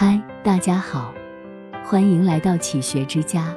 嗨，大家好，欢迎来到启学之家，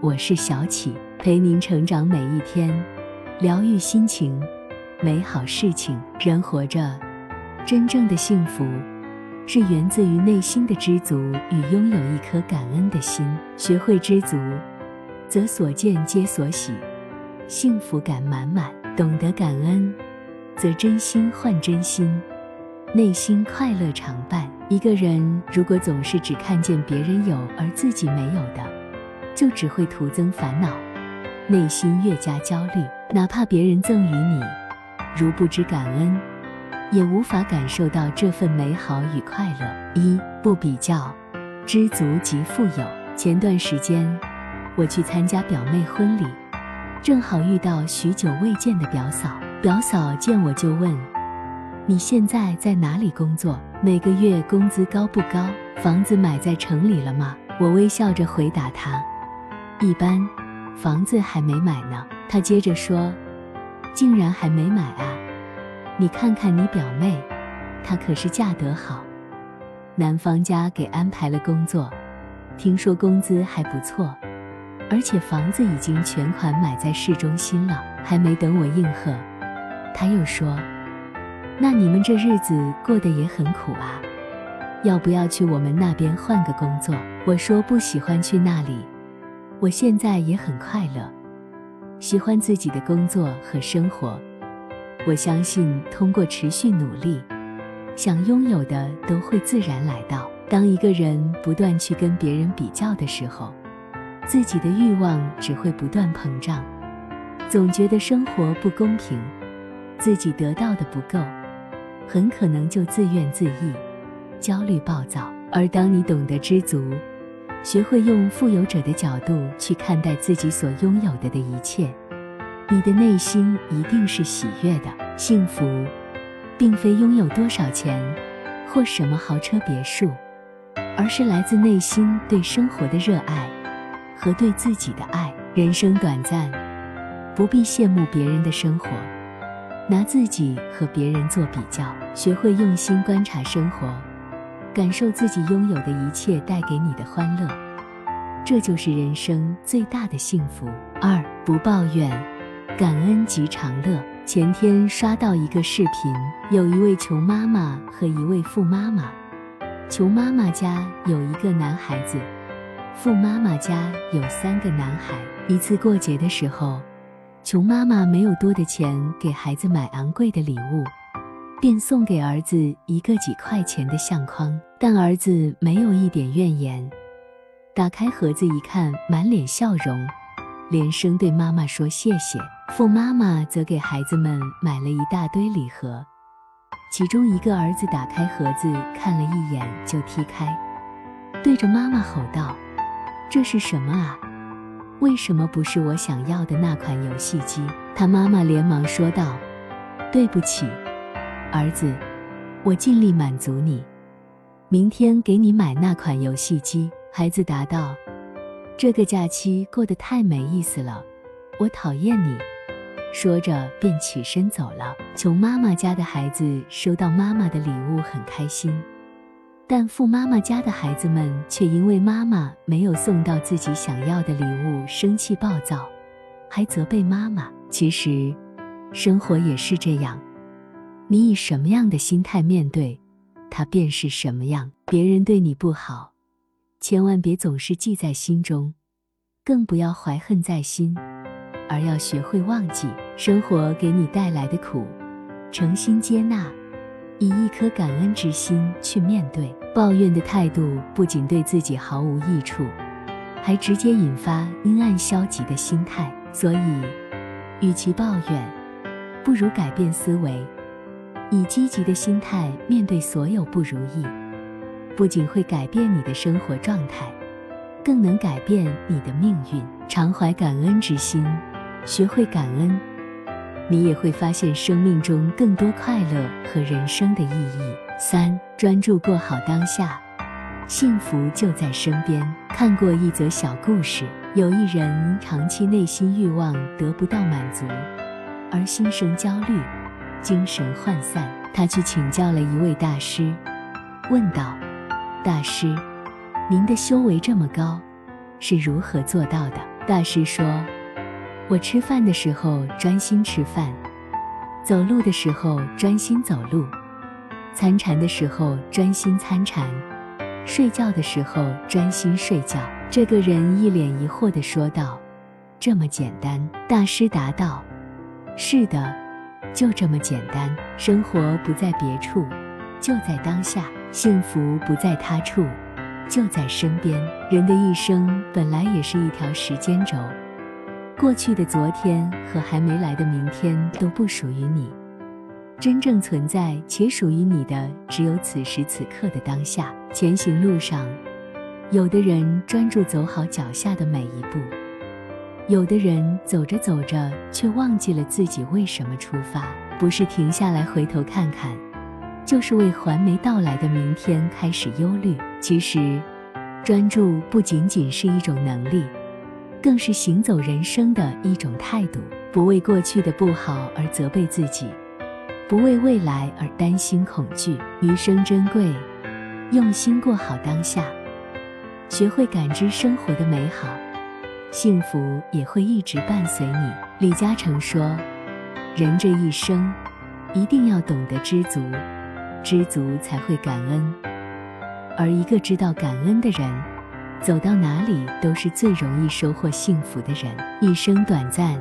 我是小启，陪您成长每一天，疗愈心情，美好事情。人活着，真正的幸福是源自于内心的知足与拥有一颗感恩的心。学会知足，则所见皆所喜，幸福感满满；懂得感恩，则真心换真心。内心快乐常伴。一个人如果总是只看见别人有而自己没有的，就只会徒增烦恼，内心越加焦虑。哪怕别人赠予你，如不知感恩，也无法感受到这份美好与快乐。一不比较，知足即富有。前段时间，我去参加表妹婚礼，正好遇到许久未见的表嫂。表嫂见我就问。你现在在哪里工作？每个月工资高不高？房子买在城里了吗？我微笑着回答他：“一般，房子还没买呢。”他接着说：“竟然还没买啊？你看看你表妹，她可是嫁得好，男方家给安排了工作，听说工资还不错，而且房子已经全款买在市中心了。”还没等我应和，他又说。那你们这日子过得也很苦啊，要不要去我们那边换个工作？我说不喜欢去那里，我现在也很快乐，喜欢自己的工作和生活。我相信通过持续努力，想拥有的都会自然来到。当一个人不断去跟别人比较的时候，自己的欲望只会不断膨胀，总觉得生活不公平，自己得到的不够。很可能就自怨自艾、焦虑暴躁。而当你懂得知足，学会用富有者的角度去看待自己所拥有的的一切，你的内心一定是喜悦的。幸福，并非拥有多少钱或什么豪车别墅，而是来自内心对生活的热爱和对自己的爱。人生短暂，不必羡慕别人的生活。拿自己和别人做比较，学会用心观察生活，感受自己拥有的一切带给你的欢乐，这就是人生最大的幸福。二不抱怨，感恩即常乐。前天刷到一个视频，有一位穷妈妈和一位富妈妈。穷妈妈家有一个男孩子，富妈妈家有三个男孩。一次过节的时候。穷妈妈没有多的钱给孩子买昂贵的礼物，便送给儿子一个几块钱的相框。但儿子没有一点怨言，打开盒子一看，满脸笑容，连声对妈妈说谢谢。富妈妈则给孩子们买了一大堆礼盒，其中一个儿子打开盒子看了一眼就踢开，对着妈妈吼道：“这是什么啊？”为什么不是我想要的那款游戏机？他妈妈连忙说道：“对不起，儿子，我尽力满足你，明天给你买那款游戏机。”孩子答道：“这个假期过得太没意思了，我讨厌你。”说着便起身走了。穷妈妈家的孩子收到妈妈的礼物很开心。但富妈妈家的孩子们却因为妈妈没有送到自己想要的礼物生气暴躁，还责备妈妈。其实，生活也是这样，你以什么样的心态面对，它便是什么样。别人对你不好，千万别总是记在心中，更不要怀恨在心，而要学会忘记。生活给你带来的苦，诚心接纳。以一颗感恩之心去面对抱怨的态度，不仅对自己毫无益处，还直接引发阴暗消极的心态。所以，与其抱怨，不如改变思维，以积极的心态面对所有不如意，不仅会改变你的生活状态，更能改变你的命运。常怀感恩之心，学会感恩。你也会发现生命中更多快乐和人生的意义。三，专注过好当下，幸福就在身边。看过一则小故事，有一人长期内心欲望得不到满足，而心生焦虑，精神涣散。他去请教了一位大师，问道：“大师，您的修为这么高，是如何做到的？”大师说：“我吃饭的时候专心吃饭，走路的时候专心走路，参禅的时候专心参禅，睡觉的时候专心睡觉。”这个人一脸疑惑地说道：“这么简单？”大师答道：“是的，就这么简单。生活不在别处，就在当下；幸福不在他处，就在身边。人的一生本来也是一条时间轴，过去的昨天和还没来的明天都不属于你，真正存在且属于你的，只有此时此刻的当下。前行路上。”有的人专注走好脚下的每一步，有的人走着走着却忘记了自己为什么出发。不是停下来回头看看，就是为还没到来的明天开始忧虑。其实，专注不仅仅是一种能力，更是行走人生的一种态度。不为过去的不好而责备自己，不为未来而担心恐惧。余生珍贵，用心过好当下。学会感知生活的美好，幸福也会一直伴随你。李嘉诚说：“人这一生，一定要懂得知足，知足才会感恩。而一个知道感恩的人，走到哪里都是最容易收获幸福的人。一生短暂，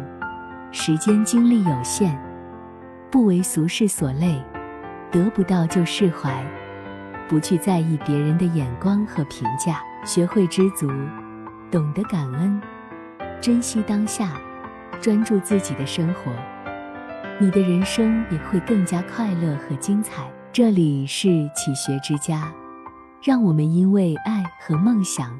时间精力有限，不为俗事所累，得不到就释怀，不去在意别人的眼光和评价。”学会知足，懂得感恩，珍惜当下，专注自己的生活，你的人生也会更加快乐和精彩。这里是启学之家，让我们因为爱和梦想